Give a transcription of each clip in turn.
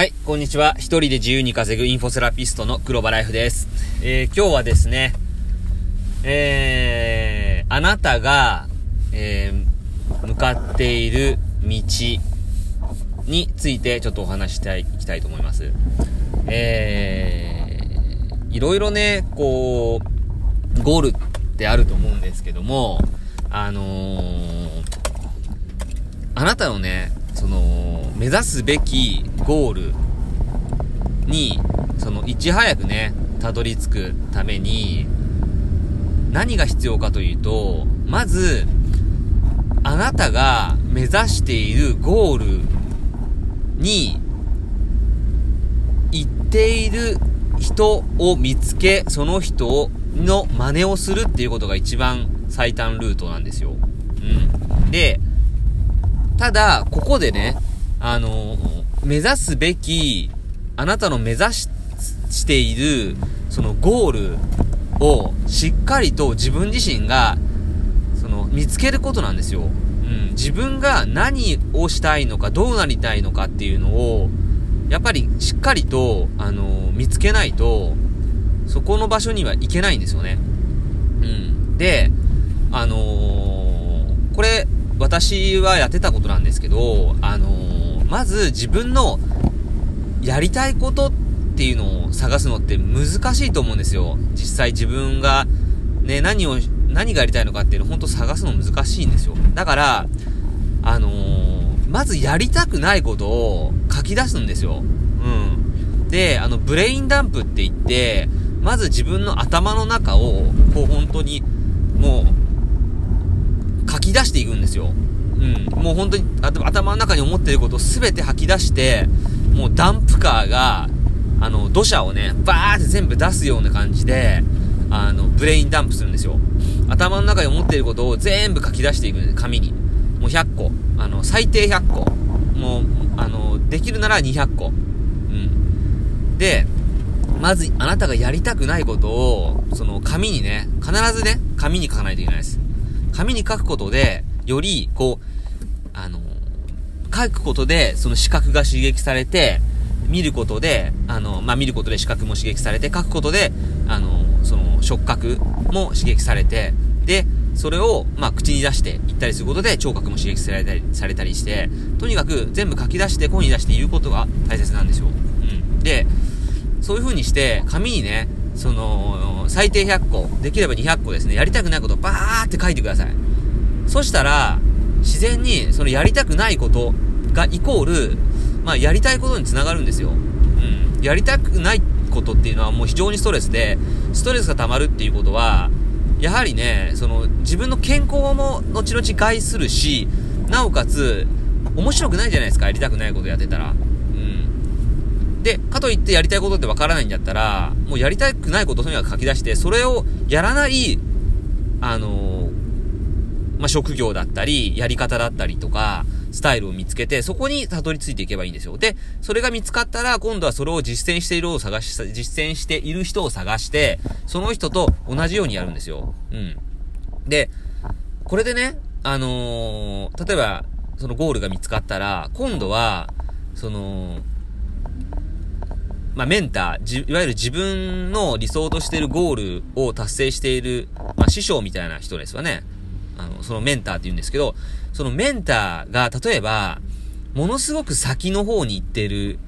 はい、こんにちは。一人で自由に稼ぐインフォセラピストの黒場ライフです。えー、今日はですね、えー、あなたが、えー、向かっている道についてちょっとお話したい、いきたいと思います。えー、いろいろね、こう、ゴールってあると思うんですけども、あのー、あなたのね、その、目指すべきゴールに、その、いち早くね、たどり着くために、何が必要かというと、まず、あなたが目指しているゴールに、行っている人を見つけ、その人の真似をするっていうことが一番最短ルートなんですよ。うん。で、ただ、ここでね、あの、目指すべき、あなたの目指ししている、そのゴールをしっかりと自分自身が、その、見つけることなんですよ。うん。自分が何をしたいのか、どうなりたいのかっていうのを、やっぱりしっかりと、あの、見つけないと、そこの場所には行けないんですよね。うん。で、あのー、これ、私はやってたことなんですけど、あのー、まず自分のやりたいことっていうのを探すのって難しいと思うんですよ。実際自分がね、何を、何がやりたいのかっていうのを本当探すの難しいんですよ。だから、あのー、まずやりたくないことを書き出すんですよ。うん。で、あの、ブレインダンプって言って、まず自分の頭の中を、こう本当に、もう、き出していくんですよ。うん。もう本当に頭の中に思っていることを全て吐き出して、もうダンプカーが、あの、土砂をね、バーって全部出すような感じで、あの、ブレインダンプするんですよ。頭の中に思っていることを全部書き出していくんです、紙に。もう100個。あの、最低100個。もう、あの、できるなら200個。うん。で、まず、あなたがやりたくないことを、その、紙にね、必ずね、紙に書かないといけないです。紙に書くことで、より、こう、あの、書くことで、その視覚が刺激されて、見ることで、あの、まあ、見ることで視覚も刺激されて、書くことで、あの、その、触覚も刺激されて、で、それを、まあ、口に出して言ったりすることで、聴覚も刺激されたり、されたりして、とにかく全部書き出して声に出して言うことが大切なんですよ。うん。で、そういう風にして、紙にね、その、最低100個、できれば200個ですね、やりたくないことをバーって書いてください。そしたら、自然に、そのやりたくないことがイコール、まあ、やりたいことにつながるんですよ。うん。やりたくないことっていうのはもう非常にストレスで、ストレスが溜まるっていうことは、やはりね、その、自分の健康も後々害するし、なおかつ、面白くないじゃないですか、やりたくないことやってたら。で、かといってやりたいことってわからないんだったら、もうやりたくないことをとにかく書き出して、それをやらない、あのー、まあ、職業だったり、やり方だったりとか、スタイルを見つけて、そこにたどり着いていけばいいんですよ。で、それが見つかったら、今度はそれを実践しているを探し、実践している人を探して、その人と同じようにやるんですよ。うん。で、これでね、あのー、例えば、そのゴールが見つかったら、今度は、その、まあ、メンター、いわゆる自分の理想としているゴールを達成している、まあ、師匠みたいな人ですわね。あの、そのメンターって言うんですけど、そのメンターが、例えば、ものすごく先の方に行ってる、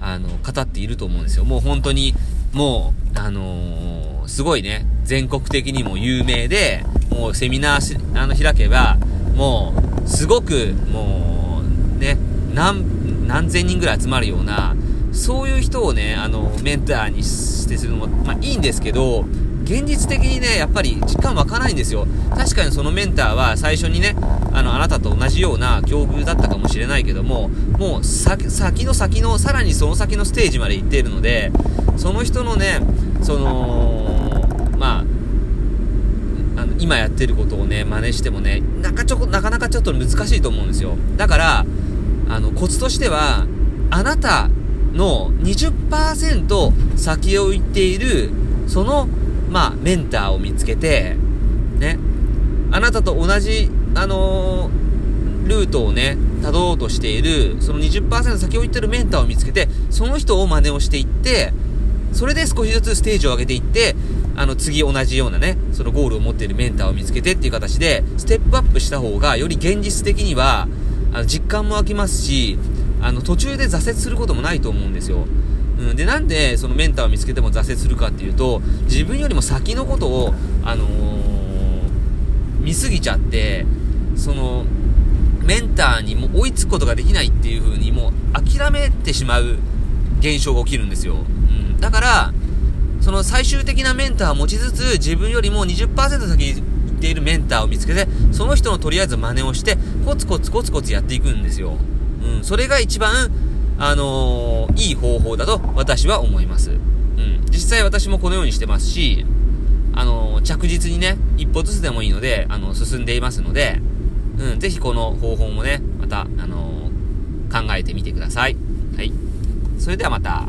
あの、方っていると思うんですよ。もう本当に、もう、あのー、すごいね、全国的にも有名で、もうセミナー、あの、開けば、もう、すごく、もう、ね、何、何千人ぐらい集まるような、そういう人をね、あの、メンターにしてするのも、まあいいんですけど、現実的にね、やっぱり実感湧かないんですよ。確かにそのメンターは最初にね、あの、あなたと同じような境遇だったかもしれないけども、もう先の先の、さらにその先のステージまで行っているので、その人のね、その、まあ、あの、今やってることをね、真似してもね、なかちょなかなかちょっと難しいと思うんですよ。だから、あの、コツとしては、あなたの20%先を行っている、その、まあ、メンターを見つけて、ね、あなたと同じ、あのー、ルートをね、たろうとしている、その20%先を行ってるメンターを見つけて、その人を真似をしていって、それで少しずつステージを上げていって、あの、次同じようなね、そのゴールを持っているメンターを見つけてっていう形で、ステップアップした方が、より現実的には、あの、実感も湧きますし、あの、途中で挫折することもないと思うんですよ。うん、で、なんで、そのメンターを見つけても挫折するかっていうと、自分よりも先のことを、あのー、見すぎちゃって、その、メンターにも追いつくことができないっていう風に、もう諦めてしまう現象が起きるんですよ。うん。だから、その最終的なメンターを持ちつつ、自分よりも20%先に行っているメンターを見つけて、その人のとりあえず真似をして、コツコツコツコツやっていくんですよ。うん。それが一番、あのー、いい方法だと私は思います。うん。実際私もこのようにしてますし、あのー、着実にね、一歩ずつでもいいので、あの、進んでいますので、うん、ぜひこの方法もね、また、あの、考えてみてください。はい。それではまた。